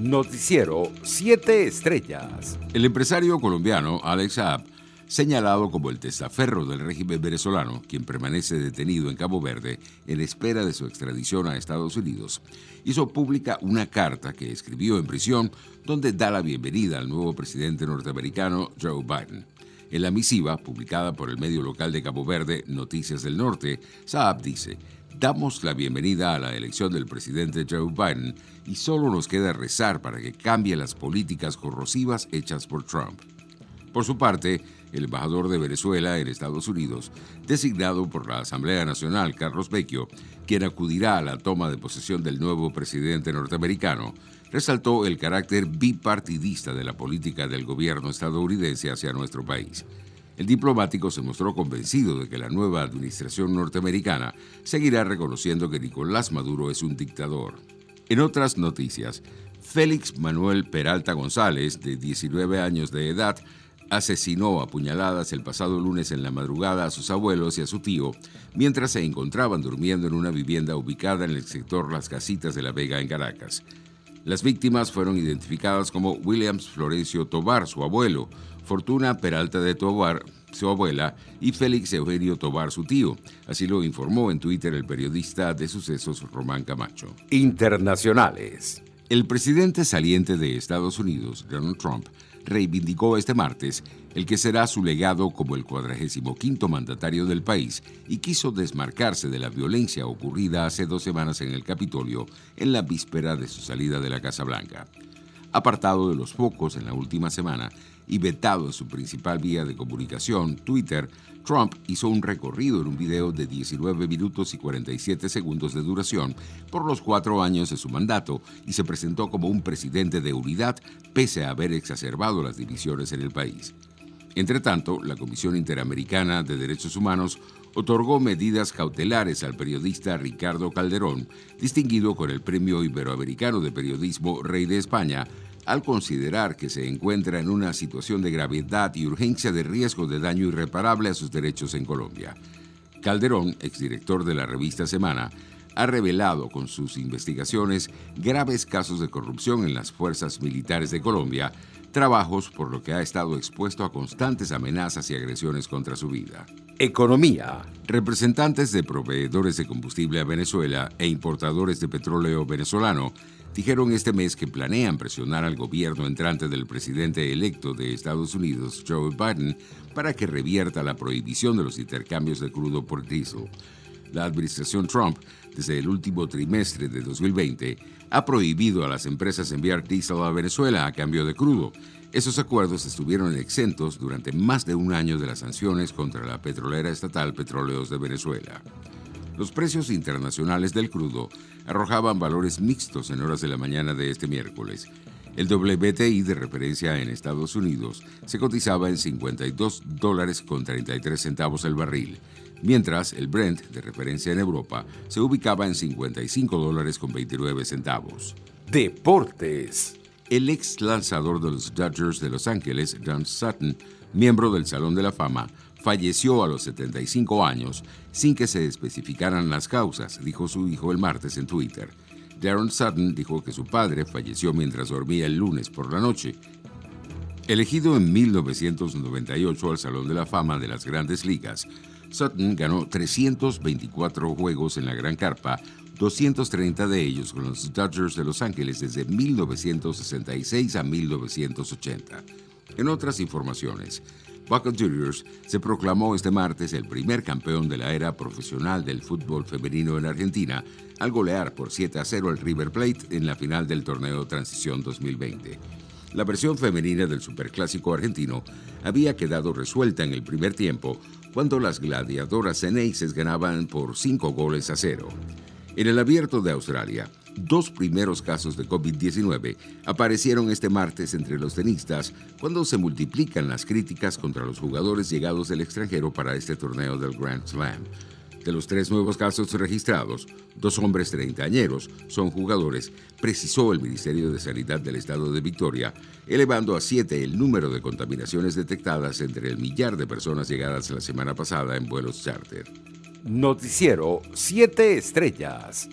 Noticiero 7 Estrellas. El empresario colombiano Alex Saab, señalado como el testaferro del régimen venezolano, quien permanece detenido en Cabo Verde en espera de su extradición a Estados Unidos, hizo pública una carta que escribió en prisión donde da la bienvenida al nuevo presidente norteamericano Joe Biden. En la misiva, publicada por el medio local de Cabo Verde, Noticias del Norte, Saab dice, damos la bienvenida a la elección del presidente Joe Biden y solo nos queda rezar para que cambie las políticas corrosivas hechas por Trump. Por su parte, el embajador de Venezuela en Estados Unidos, designado por la Asamblea Nacional, Carlos Vecchio, quien acudirá a la toma de posesión del nuevo presidente norteamericano, resaltó el carácter bipartidista de la política del gobierno estadounidense hacia nuestro país. El diplomático se mostró convencido de que la nueva administración norteamericana seguirá reconociendo que Nicolás Maduro es un dictador. En otras noticias, Félix Manuel Peralta González, de 19 años de edad, asesinó a puñaladas el pasado lunes en la madrugada a sus abuelos y a su tío, mientras se encontraban durmiendo en una vivienda ubicada en el sector Las Casitas de la Vega en Caracas. Las víctimas fueron identificadas como Williams Florencio Tobar, su abuelo, Fortuna Peralta de Tobar, su abuela, y Félix Eugenio Tobar, su tío. Así lo informó en Twitter el periodista de sucesos Román Camacho. Internacionales. El presidente saliente de Estados Unidos, Donald Trump, reivindicó este martes el que será su legado como el 45 mandatario del país y quiso desmarcarse de la violencia ocurrida hace dos semanas en el Capitolio en la víspera de su salida de la Casa Blanca. Apartado de los focos en la última semana, y vetado en su principal vía de comunicación, Twitter, Trump hizo un recorrido en un video de 19 minutos y 47 segundos de duración por los cuatro años de su mandato y se presentó como un presidente de unidad pese a haber exacerbado las divisiones en el país. Entre tanto, la Comisión Interamericana de Derechos Humanos otorgó medidas cautelares al periodista Ricardo Calderón, distinguido con el Premio Iberoamericano de Periodismo Rey de España, al considerar que se encuentra en una situación de gravedad y urgencia de riesgo de daño irreparable a sus derechos en Colombia. Calderón, exdirector de la revista Semana, ha revelado con sus investigaciones graves casos de corrupción en las fuerzas militares de Colombia, trabajos por lo que ha estado expuesto a constantes amenazas y agresiones contra su vida. Economía. Representantes de proveedores de combustible a Venezuela e importadores de petróleo venezolano dijeron este mes que planean presionar al gobierno entrante del presidente electo de Estados Unidos, Joe Biden, para que revierta la prohibición de los intercambios de crudo por diésel. La administración Trump, desde el último trimestre de 2020, ha prohibido a las empresas enviar diésel a Venezuela a cambio de crudo. Esos acuerdos estuvieron exentos durante más de un año de las sanciones contra la petrolera estatal Petróleos de Venezuela. Los precios internacionales del crudo arrojaban valores mixtos en horas de la mañana de este miércoles. El WTI de referencia en Estados Unidos se cotizaba en 52 dólares con 33 centavos el barril, mientras el Brent de referencia en Europa se ubicaba en 55 dólares con 29 centavos. Deportes. El ex lanzador de los Dodgers de Los Ángeles, John Sutton, miembro del Salón de la Fama, falleció a los 75 años sin que se especificaran las causas, dijo su hijo el martes en Twitter. Darren Sutton dijo que su padre falleció mientras dormía el lunes por la noche. Elegido en 1998 al Salón de la Fama de las Grandes Ligas, Sutton ganó 324 juegos en la Gran Carpa, 230 de ellos con los Dodgers de Los Ángeles desde 1966 a 1980. En otras informaciones, Boca Juniors se proclamó este martes el primer campeón de la era profesional del fútbol femenino en Argentina al golear por 7 a 0 al River Plate en la final del torneo Transición 2020. La versión femenina del Superclásico argentino había quedado resuelta en el primer tiempo cuando las gladiadoras ceneices ganaban por 5 goles a 0. En el abierto de Australia, Dos primeros casos de COVID-19 aparecieron este martes entre los tenistas cuando se multiplican las críticas contra los jugadores llegados del extranjero para este torneo del Grand Slam. De los tres nuevos casos registrados, dos hombres treintañeros son jugadores, precisó el Ministerio de Sanidad del Estado de Victoria, elevando a siete el número de contaminaciones detectadas entre el millar de personas llegadas la semana pasada en vuelos charter. Noticiero 7 Estrellas.